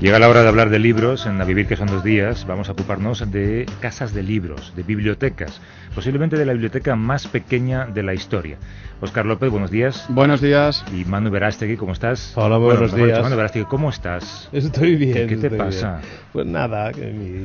Llega la hora de hablar de libros. En A Vivir que son dos días vamos a ocuparnos de casas de libros, de bibliotecas, posiblemente de la biblioteca más pequeña de la historia. Oscar López, buenos días. Buenos días. Y Manu Verástegui, ¿cómo estás? Hola, buenos días. Manu Verástegui, ¿cómo estás? Estoy bien. ¿Qué, te pasa? Pues nada,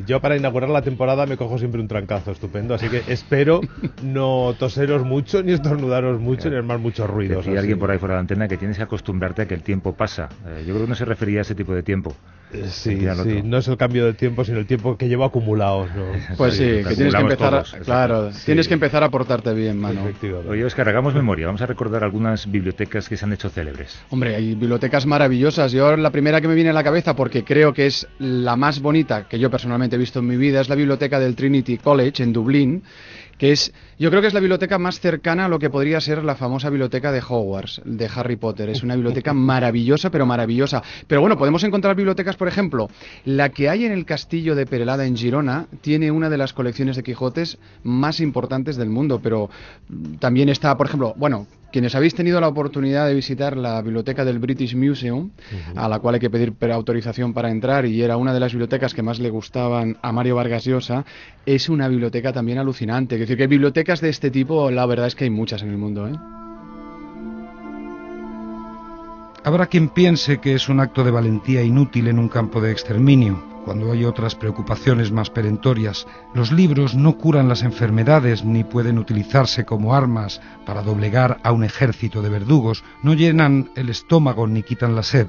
yo para inaugurar la temporada me cojo siempre un trancazo estupendo, así que espero no toseros mucho, ni estornudaros mucho, ni armar muchos ruidos. Y alguien por ahí fuera de la antena que tienes que acostumbrarte a que el tiempo pasa. Eh, yo creo que no se refería a ese tipo de tiempo. Eh, sí, sí, no es el cambio de tiempo, sino el tiempo que llevo acumulado. Pues sí, que tienes que empezar, claro, tienes que empezar a portarte bien, mano. Oye, Oscar, hagamos memoria, vamos a recordar algunos bibliotecas que se han hecho célebres. Hombre, hay bibliotecas maravillosas. Yo la primera que me viene a la cabeza, porque creo que es la más bonita que yo personalmente he visto en mi vida, es la biblioteca del Trinity College en Dublín que es, yo creo que es la biblioteca más cercana a lo que podría ser la famosa biblioteca de Hogwarts, de Harry Potter. Es una biblioteca maravillosa, pero maravillosa. Pero bueno, podemos encontrar bibliotecas, por ejemplo, la que hay en el castillo de Perelada en Girona tiene una de las colecciones de Quijotes más importantes del mundo, pero también está, por ejemplo, bueno, quienes habéis tenido la oportunidad de visitar la biblioteca del British Museum, a la cual hay que pedir autorización para entrar, y era una de las bibliotecas que más le gustaban a Mario Vargas Llosa, es una biblioteca también alucinante. Es decir, que bibliotecas de este tipo, la verdad es que hay muchas en el mundo. ¿eh? Habrá quien piense que es un acto de valentía inútil en un campo de exterminio cuando hay otras preocupaciones más perentorias. Los libros no curan las enfermedades ni pueden utilizarse como armas para doblegar a un ejército de verdugos, no llenan el estómago ni quitan la sed.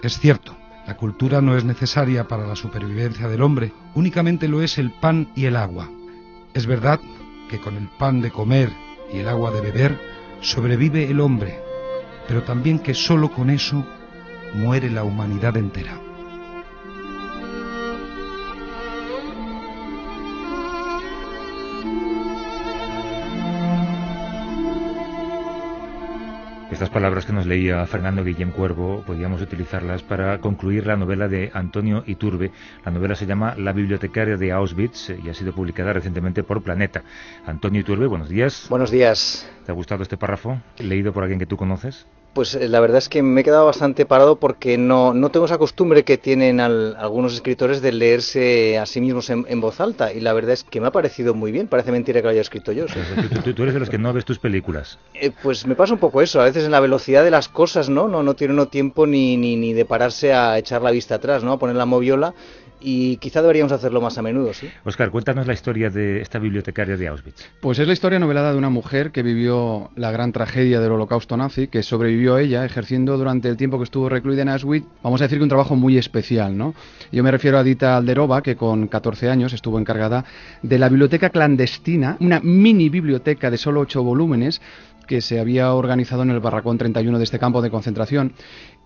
Es cierto, la cultura no es necesaria para la supervivencia del hombre, únicamente lo es el pan y el agua. Es verdad que con el pan de comer y el agua de beber sobrevive el hombre, pero también que sólo con eso muere la humanidad entera. Estas palabras que nos leía Fernando Guillem Cuervo podíamos utilizarlas para concluir la novela de Antonio Iturbe. La novela se llama La bibliotecaria de Auschwitz y ha sido publicada recientemente por Planeta. Antonio Iturbe, buenos días. Buenos días. ¿Te ha gustado este párrafo? ¿Leído por alguien que tú conoces? Pues eh, la verdad es que me he quedado bastante parado porque no, no tengo esa costumbre que tienen algunos escritores de leerse a sí mismos en, voz alta y la verdad es que me ha parecido muy bien, parece mentira que lo haya escrito yo. ¿Tú, eres de los que no ves tus películas? Eh, pues me pasa un poco eso, a veces en la velocidad de las cosas, ¿no? No, no tiene uno tiempo ni, ni, ni de pararse a echar la vista atrás, ¿no? A poner la moviola y quizá deberíamos hacerlo más a menudo, ¿sí? Oscar, cuéntanos la historia de esta bibliotecaria de Auschwitz. Pues es la historia novelada de una mujer que vivió la gran tragedia del holocausto nazi, que sobrevivió ella ejerciendo durante el tiempo que estuvo recluida en Auschwitz, vamos a decir que un trabajo muy especial, ¿no? Yo me refiero a Dita Alderova, que con 14 años estuvo encargada de la biblioteca clandestina, una mini biblioteca de solo 8 volúmenes, que se había organizado en el Barracón 31 de este campo de concentración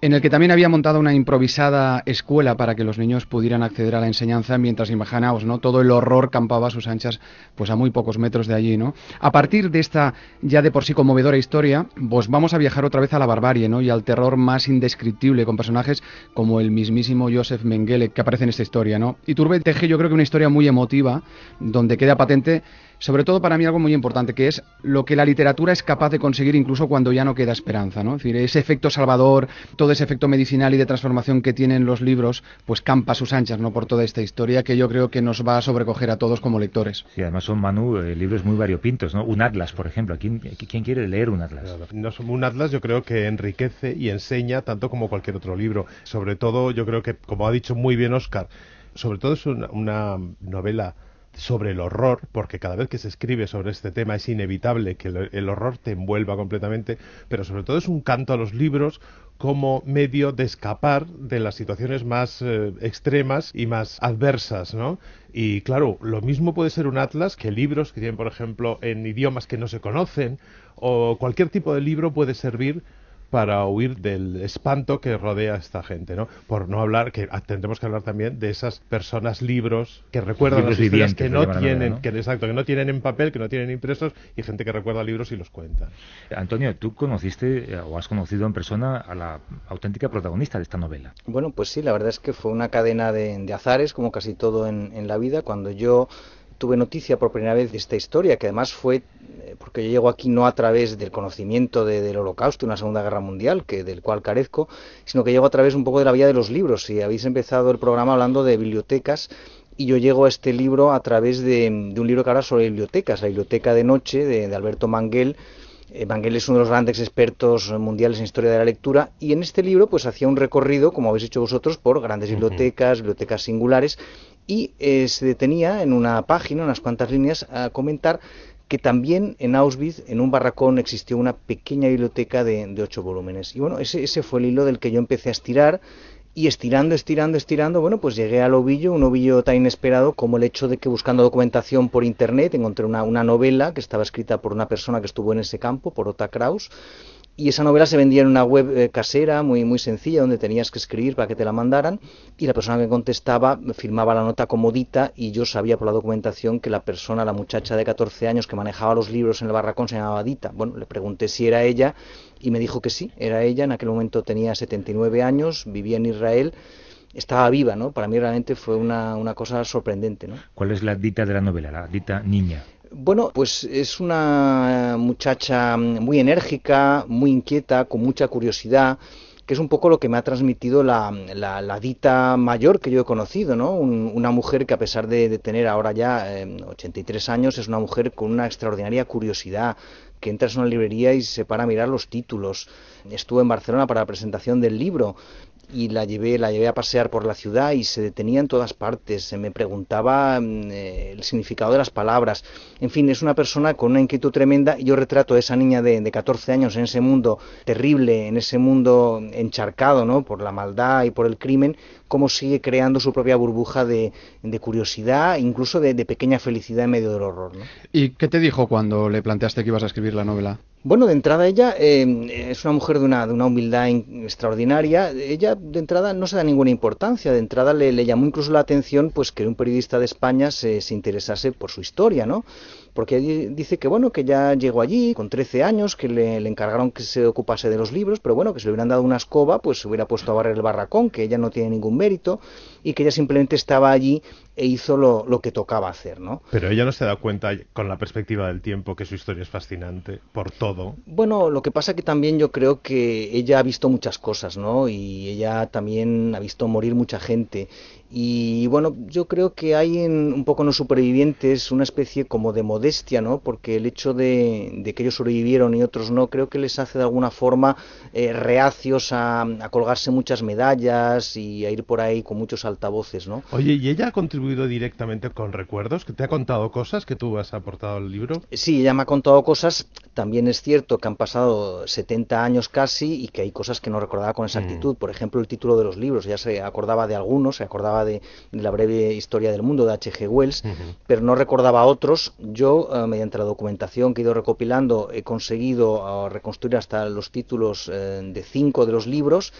en el que también había montado una improvisada escuela para que los niños pudieran acceder a la enseñanza, mientras imaginaos, ¿no? Todo el horror campaba a sus anchas, pues a muy pocos metros de allí, ¿no? A partir de esta ya de por sí conmovedora historia, pues vamos a viajar otra vez a la barbarie, ¿no? Y al terror más indescriptible con personajes como el mismísimo Joseph Mengele que aparece en esta historia, ¿no? Y Turbe teje yo creo que una historia muy emotiva, donde queda patente sobre todo para mí algo muy importante, que es lo que la literatura es capaz de conseguir incluso cuando ya no queda esperanza, ¿no? Es decir, ese efecto salvador, todo ese efecto medicinal y de transformación que tienen los libros, pues campa sus anchas, ¿no? Por toda esta historia que yo creo que nos va a sobrecoger a todos como lectores. Sí, además son, Manu, eh, libros muy variopintos, ¿no? Un atlas, por ejemplo. ¿Quién, ¿Quién quiere leer un atlas? No, un atlas yo creo que enriquece y enseña tanto como cualquier otro libro. Sobre todo, yo creo que, como ha dicho muy bien Oscar, sobre todo es una novela sobre el horror, porque cada vez que se escribe sobre este tema es inevitable que el horror te envuelva completamente, pero sobre todo es un canto a los libros como medio de escapar de las situaciones más eh, extremas y más adversas, ¿no? Y claro, lo mismo puede ser un atlas que libros que tienen, por ejemplo, en idiomas que no se conocen, o cualquier tipo de libro puede servir para huir del espanto que rodea a esta gente, ¿no? Por no hablar, que tendremos que hablar también de esas personas, libros, que recuerdan Libros las historias que no tienen, ¿no? que exacto, que no tienen en papel, que no tienen impresos, y gente que recuerda libros y los cuenta. Antonio, tú conociste eh, o has conocido en persona a la auténtica protagonista de esta novela. Bueno, pues sí, la verdad es que fue una cadena de, de azares, como casi todo en, en la vida. Cuando yo tuve noticia por primera vez de esta historia, que además fue eh, porque yo llego aquí no a través del conocimiento de- del holocausto y una segunda guerra mundial, que del cual carezco, sino que llego a través un poco de la vida de los libros. Y habéis empezado el programa hablando de bibliotecas. Y yo llego a este libro a través de, de un libro que habla sobre bibliotecas, la biblioteca de noche de, de Alberto Manguel, eh, Manguel es uno de los grandes expertos mundiales en historia de la lectura y en este libro pues hacía un recorrido, como habéis hecho vosotros, por grandes bibliotecas, bibliotecas singulares y eh, se detenía en una página, unas cuantas líneas, a comentar que también en Auschwitz, en un barracón, existió una pequeña biblioteca de, de ocho volúmenes. Y bueno, ese, ese fue el hilo del que yo empecé a estirar y estirando, estirando, estirando, bueno, pues llegué al ovillo, un ovillo tan inesperado como el hecho de que buscando documentación por internet encontré una, una novela que estaba escrita por una persona que estuvo en ese campo, por Ota Kraus, y esa novela se vendía en una web eh, casera muy muy sencilla donde tenías que escribir para que te la mandaran y la persona que contestaba firmaba la nota comodita y yo sabía por la documentación que la persona, la muchacha de 14 años que manejaba los libros en el barracón se llamaba Dita. Bueno, le pregunté si era ella y me dijo que sí, era ella. En aquel momento tenía 79 años, vivía en Israel, estaba viva, ¿no? Para mí realmente fue una, una cosa sorprendente, ¿no? ¿Cuál es la dita de la novela, la dita niña? Bueno, pues es una muchacha muy enérgica, muy inquieta, con mucha curiosidad, que es un poco lo que me ha transmitido la, la, dita mayor que yo he conocido, ¿no? Un- una mujer que a pesar de, tener ahora ya eh, 83 años, es una mujer con una extraordinaria curiosidad, que entras en una librería y se para a mirar los títulos. Estuve en Barcelona para la presentación del libro y la llevé, la llevé a pasear por la ciudad y se detenía en todas partes, se me preguntaba mm, eh, el significado de las palabras. En fin, es una persona con una inquietud tremenda yo retrato a esa niña de, de 14 años en ese mundo terrible, en ese mundo encharcado ¿no? por la maldad y por el crimen, cómo sigue creando su propia burbuja de, curiosidad, incluso de, pequeña felicidad en medio del horror. ¿Y qué te dijo cuando le planteaste que ibas a escribir la novela? Bueno, de entrada ella eh, es una mujer de una, de una humildad in- extraordinaria. Ella de entrada no se da ninguna importancia. De entrada le, le llamó incluso la atención pues que un periodista de España se, se interesase por su historia, ¿no? Porque dice que bueno que ya llegó allí con 13 años, que le, le encargaron que se ocupase de los libros, pero bueno que si le hubieran dado una escoba pues se hubiera puesto a barrer el barracón, que ella no tiene ningún mérito y que ella simplemente estaba allí e hizo lo, lo que tocaba hacer, ¿no? Pero ella no se da cuenta, con la perspectiva del tiempo, que su historia es fascinante por todo. Bueno, lo que pasa que también yo creo que ella ha visto muchas cosas, ¿no? Y ella también ha visto morir mucha gente. Y bueno, yo creo que hay en, un poco en los supervivientes una especie como de modestia, ¿no? Porque el hecho de, de que ellos sobrevivieron y otros no, creo que les hace de alguna forma eh, reacios a, a colgarse muchas medallas y a ir por ahí con muchos altavoces, ¿no? Oye, ¿y ella ha contribuido directamente con recuerdos? ¿Que te ha contado cosas que tú has aportado al libro? Sí, ella me ha contado cosas. También es cierto que han pasado 70 años casi y que hay cosas que no recordaba con exactitud. Por ejemplo, el título de los libros. Ella se acordaba de algunos, se acordaba de, de la breve historia del mundo de H.G. Wells, pero no recordaba otros. Yo, eh, mediante la documentación que he ido recopilando, he conseguido eh, reconstruir hasta los títulos eh, de cinco de los libros.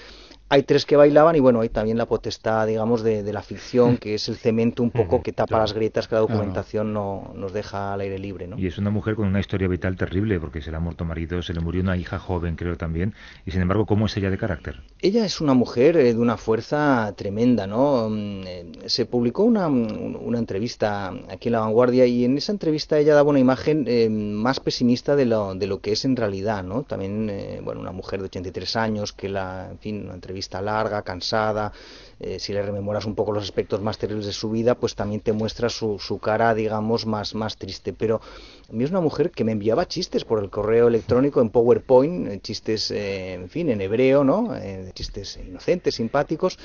Hay tres que bailaban y bueno, hay también la potestad, digamos, de, de la ficción, que es el cemento un poco que tapa las grietas que la documentación no, nos deja al aire libre, ¿no? Y es una mujer con una historia vital terrible, porque se le ha muerto marido, se le murió una hija joven, creo también. Y sin embargo, ¿cómo es ella de carácter? Ella es una mujer eh, de una fuerza tremenda, ¿no? Mm, eh, se publicó una, un- una entrevista aquí en La Vanguardia y en esa entrevista ella daba una imagen eh, más pesimista de lo, de lo que es en realidad, ¿no? También, eh, bueno, una mujer de 83 años que la, en fin, una entrevista larga, cansada, eh, si le rememoras un poco los aspectos más terribles de su vida, pues también te muestra su, su cara, digamos, más, más triste. Pero a mí es una mujer que me enviaba chistes por el correo electrónico en PowerPoint, eh, chistes, eh, en fin, en hebreo, ¿no? Eh, chistes inocentes, simpáticos.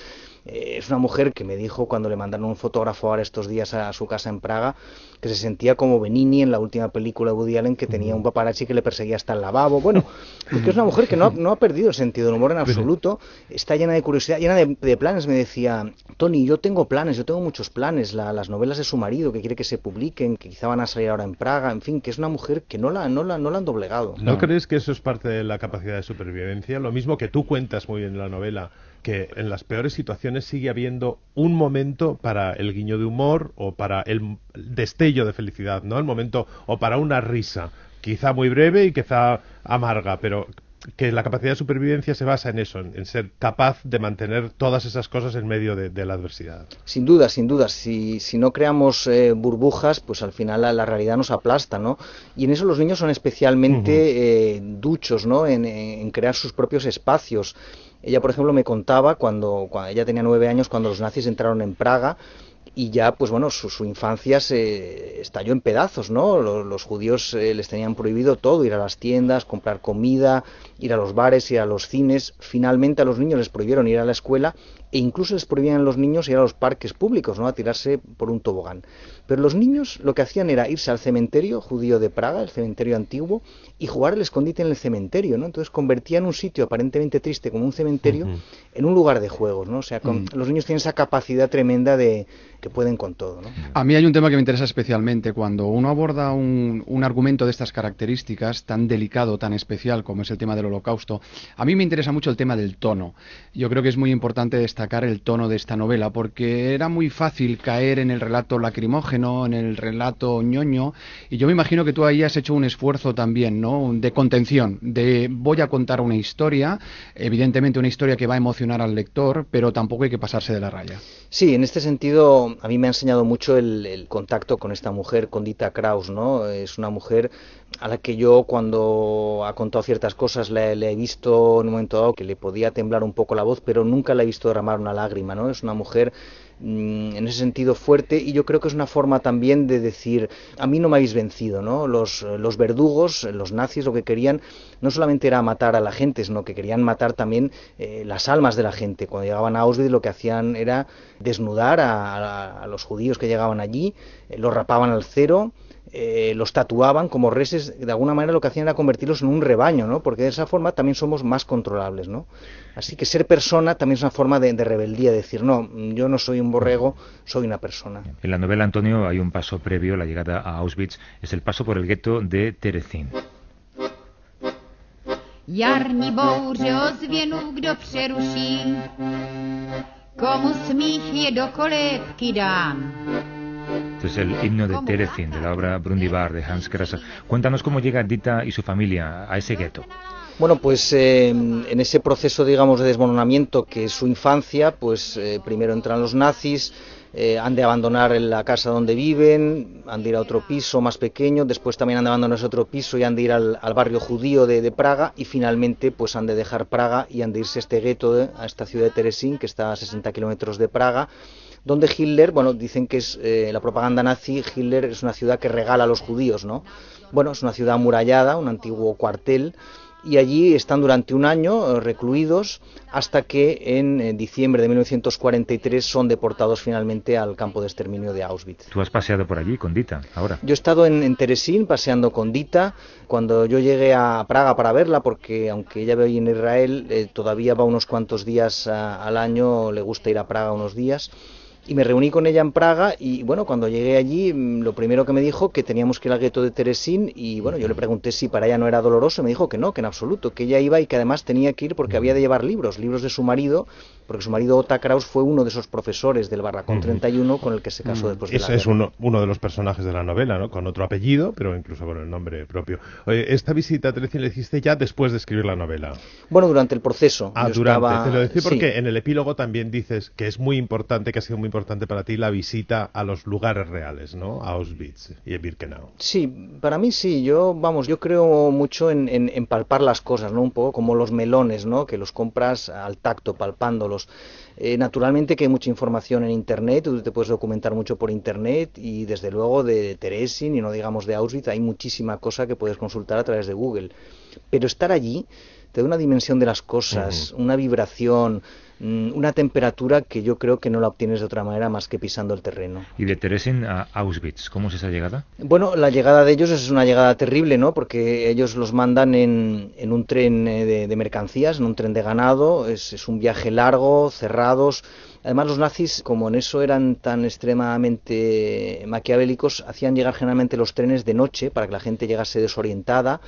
Es una mujer que me dijo cuando le mandaron un fotógrafo ahora estos días a, su casa en Praga que se sentía como Benini en la última película de Woody Allen que tenía un paparazzi que le perseguía hasta el lavabo. Bueno, porque es una mujer que no, ha- no ha perdido el sentido del humor en absoluto, está llena de curiosidad, llena de, de planes, me decía, Tony, yo tengo planes, yo tengo muchos planes, las novelas de su marido que quiere que se publiquen, que quizá van a salir ahora en Praga, en fin, que es una mujer que no la, no la, no la han doblegado. ¿No, crees que eso es parte de la capacidad de supervivencia? Lo mismo que tú cuentas muy bien en la novela, que en las peores situaciones sigue habiendo un momento para el guiño de humor o para el destello de felicidad, ¿no? El momento o para una risa, quizá muy breve y quizá amarga, pero que la capacidad de supervivencia se basa en eso, en, ser capaz de mantener todas esas cosas en medio de, la adversidad. Sin duda, sin duda. Si, si no creamos eh, burbujas, pues al final la, realidad nos aplasta, ¿no? Y en eso los niños son especialmente eh, duchos, ¿no? En, crear sus propios espacios. Ella, por ejemplo, me contaba cuando, cuando ella tenía nueve años, cuando los nazis entraron en Praga, y ya, pues bueno, su, infancia se estalló en pedazos, ¿no? Los, judíos eh, les tenían prohibido todo, ir a las tiendas, comprar comida, ir a los bares, ir a los cines. Finalmente a los niños les prohibieron ir a la escuela e incluso les prohibían a los niños ir a los parques públicos, ¿no? A tirarse por un tobogán. Pero los niños lo que hacían era irse al cementerio judío de Praga, el cementerio antiguo, y jugar al escondite en el cementerio, ¿no? Entonces convertían un sitio aparentemente triste como un cementerio en un lugar de juegos, ¿no? O sea, con, mm. los niños tienen esa capacidad tremenda de que pueden con todo, ¿no? A mí hay un tema que me interesa especialmente cuando uno aborda un, un argumento de estas características tan delicado, tan especial como es el tema del Holocausto. A mí me interesa mucho el tema del tono. Yo creo que es muy importante destacar el tono de esta novela porque era muy fácil caer en el relato lacrimógeno, en el relato ñoño y yo me imagino que tú ahí has hecho un esfuerzo también, ¿no? De contención, de voy a contar una historia, evidentemente una historia que va a emocionar al lector, pero tampoco hay que pasarse de la raya. Sí, en este sentido a mí me ha enseñado mucho el, contacto con esta mujer, con Dita Kraus, ¿no? Es una mujer a la que yo cuando ha contado ciertas cosas le, he visto en un momento dado que le podía temblar un poco la voz, pero nunca la he visto derramar una lágrima, ¿no? Es una mujer Mm, en ese sentido fuerte y yo creo que es una forma también de decir a mí no me habéis vencido no los, los verdugos los nazis lo que querían no solamente era matar a la gente sino que querían matar también eh, las almas de la gente cuando llegaban a Auschwitz lo que hacían era desnudar a, los judíos que llegaban allí eh, los rapaban al cero eh, los tatuaban como reses, de alguna manera lo que hacían era convertirlos en un rebaño, ¿no? Porque de esa forma también somos más controlables, ¿no? Así que ser persona también es una forma de, rebeldía, decir, no, yo no soy un borrego, soy una persona. En la novela, Antonio, hay un paso previo, la llegada a Auschwitz, es el paso por el gueto de Terezín. Este es el himno de Terezin, de la obra Brundibar de Hans Krasa. Cuéntanos cómo llega Dita y su familia a ese gueto. Bueno, pues eh, en ese proceso, digamos, de desmoronamiento que es su infancia, pues eh, primero entran los nazis, eh, han de abandonar la casa donde viven, han de ir a otro piso más pequeño, después también han de abandonar ese otro piso y han de ir al, barrio judío de, Praga y finalmente pues han de dejar Praga y han de irse a este gueto, a esta ciudad de Teresín, que está a 60 kilómetros de Praga, donde Hitler, bueno, dicen que es eh, la propaganda nazi, Hitler es una ciudad que regala a los judíos, ¿no? Bueno, es una ciudad amurallada, un antiguo cuartel, y allí están durante un año eh, recluidos hasta que en eh, diciembre de 1943 son deportados finalmente al campo de exterminio de Auschwitz. ¿Tú has paseado por allí con Dita ahora? Yo he estado en, Teresín paseando con Dita. Cuando yo llegué a Praga para verla, porque aunque ella vive en Israel, todavía va unos cuantos días al año, le gusta ir a Praga unos días y me reuní con ella en Praga y bueno, cuando llegué allí mm, lo primero que me dijo que teníamos que ir al gueto de Teresín y bueno, yo le pregunté si para ella no era doloroso y me dijo que no, que en absoluto, que ella iba y que además tenía que ir porque había de llevar libros, libros de su marido, porque su marido Ota Kraus fue uno de esos profesores del Barracón 31 con el que se casó después de Ese es uno, uno de los personajes de la novela, ¿no? Con otro apellido, pero incluso con el nombre propio. esta visita a Teresín la hiciste ya después de escribir la novela. Bueno, durante el proceso. Ah, durante. Te lo decía porque en el epílogo también dices que es muy importante, que ha sido muy importante para ti la visita a los lugares reales, ¿no? A Auschwitz y a Birkenau. Sí, para mí sí. Yo, vamos, yo creo mucho en, palpar las cosas, ¿no? Un poco como los melones, ¿no? Que los compras al tacto, palpándolos. Eh, naturalmente que hay mucha información en Internet, tú te puedes documentar mucho por Internet y desde luego de Teresin y no digamos de Auschwitz hay muchísima cosa que puedes consultar a través de Google. Pero estar allí te da una dimensión de las cosas, una vibración, una temperatura que yo creo que no la obtienes de otra manera más que pisando el terreno. ¿Y de Teresin a Auschwitz, cómo es esa llegada? Bueno, la llegada de ellos es una llegada terrible, ¿no? Porque ellos los mandan en, en un tren eh, de, mercancías, en un tren de ganado, es, es un viaje largo, cerrados. Además, los nazis, como en eso eran tan extremadamente maquiavélicos, hacían llegar generalmente los trenes de noche para que la gente llegase desorientada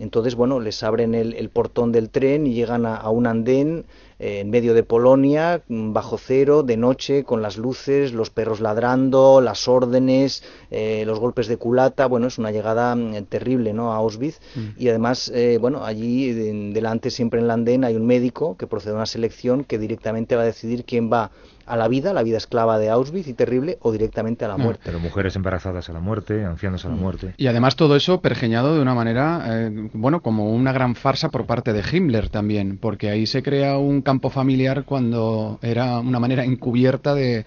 entonces, bueno, les abren el, portón del tren y llegan a, un andén eh, en medio de Polonia, bajo cero, de noche, con las luces, los perros ladrando, las órdenes, eh, los golpes de culata. Bueno, es una llegada mm, terrible, ¿no? A Auschwitz. Mm. Y además, eh, bueno, allí delante, siempre en el andén, hay un médico que procede a una selección que directamente va a decidir quién va a la vida, la vida esclava de Auschwitz y terrible, o directamente a la muerte. Pero mujeres embarazadas a la muerte, ancianos a la mm. muerte. Y además todo eso pergeñado de una manera, eh, bueno, como una gran farsa por parte de Himmler también, porque ahí se crea un campo familiar cuando era una manera encubierta de,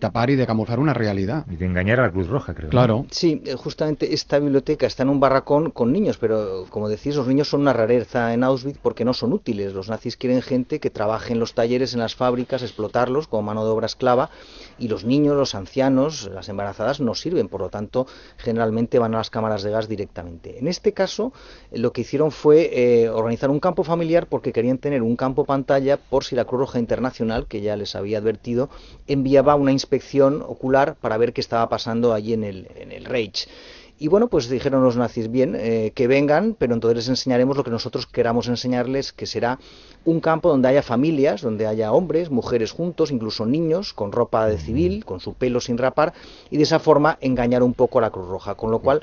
tapar y de camuflar una realidad. Y de engañar a la Cruz Roja, creo. Claro. Sí, eh, justamente esta biblioteca está en un barracón con niños, pero como decís, los niños son una rareza en Auschwitz porque no son útiles. Los nazis quieren gente que trabaje en los talleres, en las fábricas, explotarlos como mano de obra esclava y los niños, los ancianos, las embarazadas no sirven, por lo tanto generalmente van a las cámaras de gas directamente. En este caso eh, lo que hicieron fue eh, organizar un campo familiar porque querían tener un campo pantalla por si la Cruz Roja Internacional, que ya les había advertido, enviaba una inspección ocular para ver qué estaba pasando allí en el, en el Reich. Y bueno, pues dijeron los nazis, bien, eh, que vengan, pero entonces les enseñaremos lo que nosotros queramos enseñarles, que será un campo donde haya familias, donde haya hombres, mujeres juntos, incluso niños, con ropa de civil, con su pelo sin rapar, y de esa forma engañar un poco a la Cruz Roja. Con lo cual,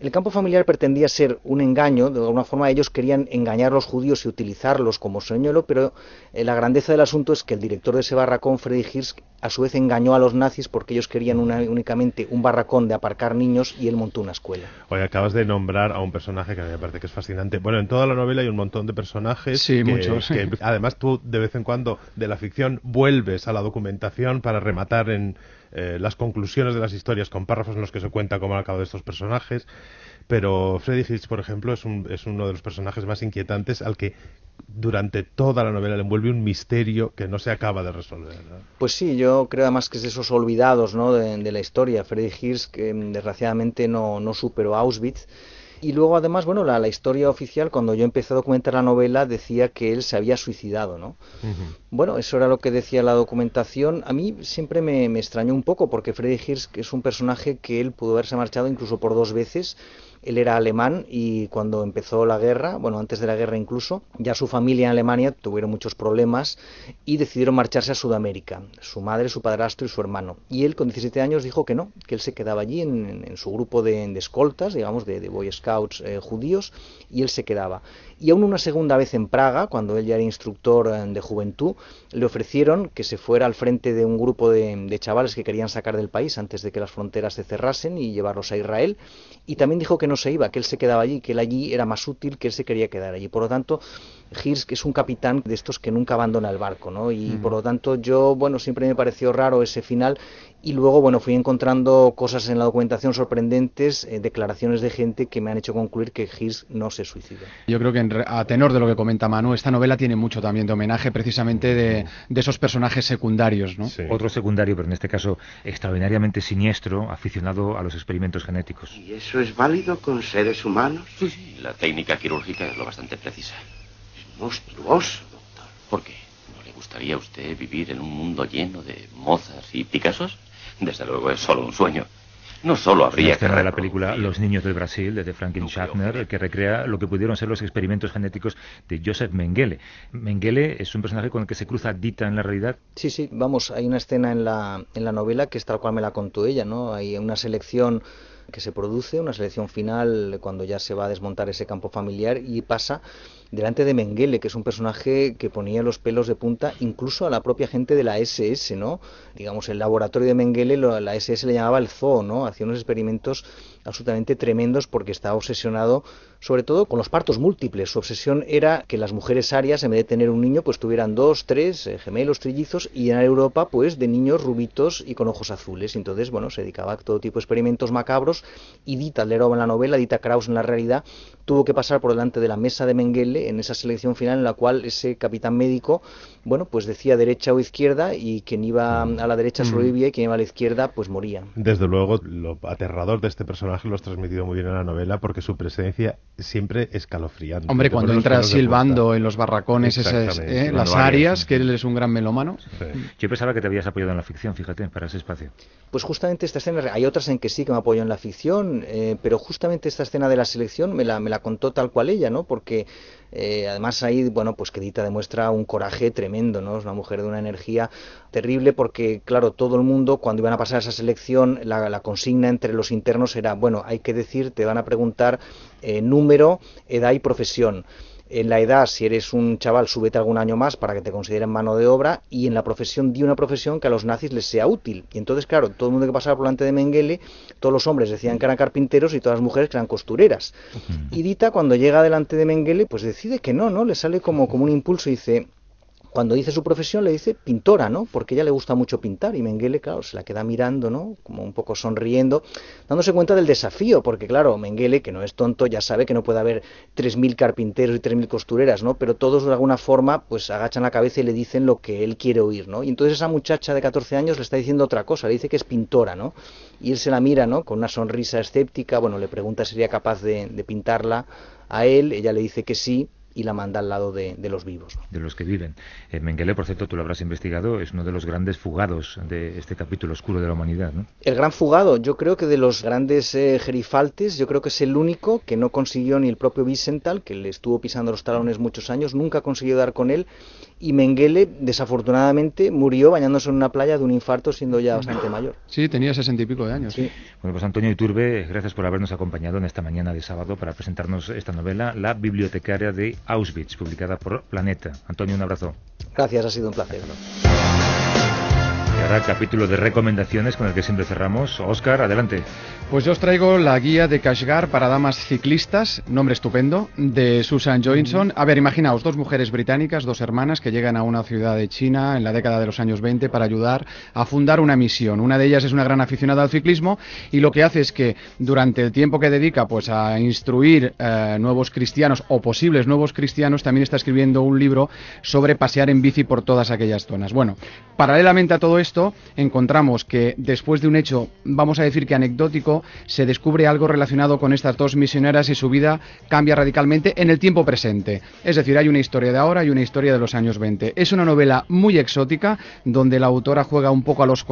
el campo familiar pretendía ser un engaño, de alguna forma ellos querían engañar a los judíos y utilizarlos como señuelo, pero eh, la grandeza del asunto es que el director de ese barracón, Freddy Hirsch, a su vez engañó a los nazis porque ellos querían únicamente un barracón de aparcar niños y él montó una escuela. Oye, acabas de nombrar a un personaje que a mí me parece que es fascinante. Bueno, en toda la novela hay un montón de personajes. Sí, muchos. Que, además tú de vez en cuando de la ficción vuelves a la documentación para rematar en eh, las conclusiones de las historias con párrafos en los que se cuenta cómo han acabado estos personajes. Pero Freddy Hitch, por ejemplo, es, un, es uno de los personajes más inquietantes al que durante toda la novela le envuelve un misterio que no se acaba de resolver. Pues sí, yo creo además que es de esos olvidados ¿no? de, la historia. Freddy Hirsch, que mm, desgraciadamente no, no superó Auschwitz, y luego, además, bueno, la, historia oficial, cuando yo empecé a documentar la novela, decía que él se había suicidado, ¿no? Bueno, eso era lo que decía la documentación. A mí siempre me, me extrañó un poco, porque Freddy Hirsch es un personaje que él pudo haberse marchado incluso por dos veces él era alemán y cuando empezó la guerra, bueno, antes de la guerra incluso, ya su familia en Alemania tuvieron muchos problemas y decidieron marcharse a Sudamérica, su madre, su padrastro y su hermano. Y él con 17 años dijo que no, que él se quedaba allí en, su grupo de, escoltas, digamos, de, Boy Scouts eh, judíos, y él se quedaba. Y aún una segunda vez en Praga, cuando él ya era instructor eh, de juventud, le ofrecieron que se fuera al frente de un grupo de, de chavales que querían sacar del país antes de que las fronteras se cerrasen y llevarlos a Israel. Y también dijo que no se iba, que él se quedaba allí, que él allí era más útil, que él se quería quedar allí. Por lo tanto, Hirsch es un capitán de estos que nunca abandona el barco, ¿no? Y por lo tanto yo, bueno, siempre me pareció raro ese final y luego, bueno, fui encontrando cosas en la documentación sorprendentes, eh, declaraciones de gente que me han hecho concluir que Hirsch no se suicidó. Yo creo que a tenor de lo que comenta Manu, esta novela tiene mucho también de homenaje precisamente de, esos personajes secundarios, ¿no? Otro secundario, pero en este caso extraordinariamente siniestro, aficionado a los experimentos genéticos. ¿Y eso es válido con seres humanos? Sí, la técnica quirúrgica es lo bastante precisa. Monstruoso, doctor. ¿Por qué? ¿No le gustaría a usted vivir en un mundo lleno de mozas y Picassos? Desde luego es solo un sueño. No solo habría que... de la película Los niños del Brasil, de Franklin Schaffner, que recrea lo que pudieron ser los experimentos genéticos de Joseph Mengele. Mengele es un personaje con el que se cruza Dita en la realidad. Sí, sí, vamos, hay una escena en la, en la novela que es tal cual me la contó ella, ¿no? Hay una selección que se produce, una selección final cuando ya se va a desmontar ese campo familiar y pasa delante de Mengele, que es un personaje que ponía los pelos de punta incluso a la propia gente de la SS, ¿no? Digamos, el laboratorio de Mengele, la SS le llamaba el zoo, ¿no? Hacía unos experimentos absolutamente tremendos porque estaba obsesionado sobre todo con los partos múltiples. Su obsesión era que las mujeres arias, en vez de tener un niño, pues tuvieran dos, tres eh, gemelos, trillizos, y en Europa, pues de niños rubitos y con ojos azules. Entonces, bueno, se dedicaba a todo tipo de experimentos macabros y Dita Alderova en la novela, Dita Kraus en la realidad, tuvo que pasar por delante de la mesa de Mengele en esa selección final en la cual ese capitán médico, bueno, pues decía derecha o izquierda y quien iba a la derecha mm. sobrevivía y quien iba a la izquierda pues moría. Desde luego, lo aterrador de este personaje lo has transmitido muy bien en la novela porque su presencia siempre escalofriante. Hombre, cuando entra silbando en los barracones, esas, ¿eh? las áreas, que él es un gran melómano. Yo pensaba que te habías apoyado en la ficción, fíjate, para ese espacio. Pues justamente esta escena, hay otras en que sí que me apoyo en la ficción, eh, pero justamente esta escena de la selección me la, me la contó tal cual ella, ¿no? Porque eh, además ahí, bueno, pues que Dita demuestra un coraje tremendo, ¿no? Es una mujer de una energía terrible porque, claro, todo el mundo cuando iban a pasar esa selección, la, consigna entre los internos era, bueno, hay que decir, te van a preguntar eh, número, edad y profesión en la edad, si eres un chaval, súbete algún año más para que te consideren mano de obra y en la profesión, di una profesión que a los nazis les sea útil. Y entonces, claro, todo el mundo que pasaba por delante de Mengele, todos los hombres decían que eran carpinteros y todas las mujeres que eran costureras. Y Dita, cuando llega delante de Mengele, pues decide que no, ¿no? Le sale como, como un impulso y dice, cuando dice su profesión le dice pintora, ¿no? Porque ella le gusta mucho pintar y Mengele, claro, se la queda mirando, ¿no? Como un poco sonriendo, dándose cuenta del desafío, porque claro, Mengele, que no es tonto, ya sabe que no puede haber 3.000 carpinteros y 3.000 costureras, ¿no? Pero todos de alguna forma pues agachan la cabeza y le dicen lo que él quiere oír, ¿no? Y entonces esa muchacha de 14 años le está diciendo otra cosa, le dice que es pintora, ¿no? Y él se la mira, ¿no? Con una sonrisa escéptica, bueno, le pregunta si sería capaz de pintarla a él, ella le dice que sí, y la manda al lado de, los vivos. De los que viven. Eh, Mengele, por cierto, tú lo habrás investigado, es uno de los grandes fugados de este capítulo oscuro de la humanidad. ¿no? El gran fugado, yo creo que de los grandes eh, gerifaltes, yo creo que es el único que no consiguió ni el propio Vicental, que le estuvo pisando los talones muchos años, nunca consiguió dar con él. Y Mengele, desafortunadamente, murió bañándose en una playa de un infarto siendo ya bastante mayor. Sí, tenía sesenta y pico de años. Sí. Bueno, pues Antonio Iturbe, gracias por habernos acompañado en esta mañana de sábado para presentarnos esta novela, La bibliotecaria de Auschwitz, publicada por Planeta. Antonio, un abrazo. Gracias, ha sido un placer. Ahora capítulo de recomendaciones con el que siempre cerramos. Oscar, adelante. Pues yo os traigo la guía de Kashgar para damas ciclistas, nombre estupendo, de Susan Johnson. A ver, imaginaos, dos mujeres británicas, dos hermanas que llegan a una ciudad de China en la década de los años 20 para ayudar a fundar una misión. Una de ellas es una gran aficionada al ciclismo y lo que hace es que durante el tiempo que dedica pues a instruir eh, nuevos cristianos o posibles nuevos cristianos, también está escribiendo un libro sobre pasear en bici por todas aquellas zonas. Bueno, paralelamente a todo esto, encontramos que después de un hecho, vamos a decir que anecdótico, se descubre algo relacionado con estas dos misioneras y su vida cambia radicalmente en el tiempo presente. Es decir, hay una historia de ahora y una historia de los años 20. Es una novela muy exótica donde la autora juega un poco a los,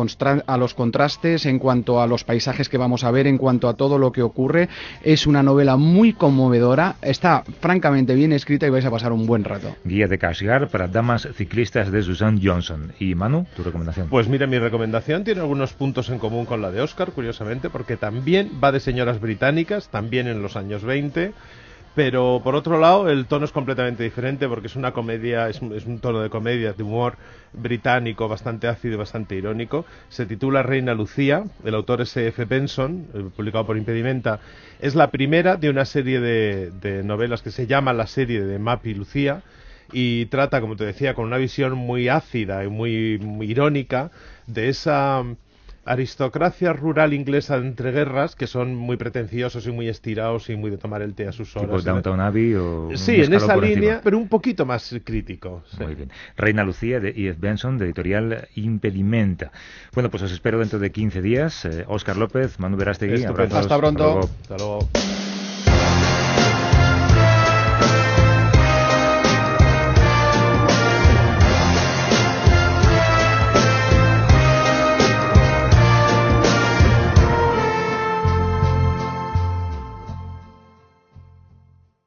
a los contrastes en cuanto a los paisajes que vamos a ver, en cuanto a todo lo que ocurre. Es una novela muy conmovedora, está francamente bien escrita y vais a pasar un buen rato. Guía de Kashgar para damas ciclistas de Susan Johnson. ¿Y Manu, tu recomendación? Pues mira, mi recomendación tiene algunos puntos en común con la de Oscar, curiosamente, porque también va de señoras británicas, también en los años 20. Pero por otro lado, el tono es completamente diferente porque es una comedia, es un, tono de comedia, de humor británico bastante ácido y bastante irónico. Se titula Reina Lucía, el autor es F. Benson, eh, publicado por Impedimenta. Es la primera de una serie de, novelas que se llama la serie de Mappy Lucía y trata, como te decía, con una visión muy ácida y muy irónica de esa aristocracia rural inglesa entre guerras que son muy pretenciosos y muy estirados y muy de tomar el té a sus horas. ¿Tipo Downton Abbey o Sí, en esa línea, pero un poquito más crítico. Muy bien. Reina Lucía de E.F. Benson, de editorial Impedimenta. Bueno, pues os espero dentro de 15 días. Oscar eh, López, Manu Verástegui. Hasta pronto. Hasta luego.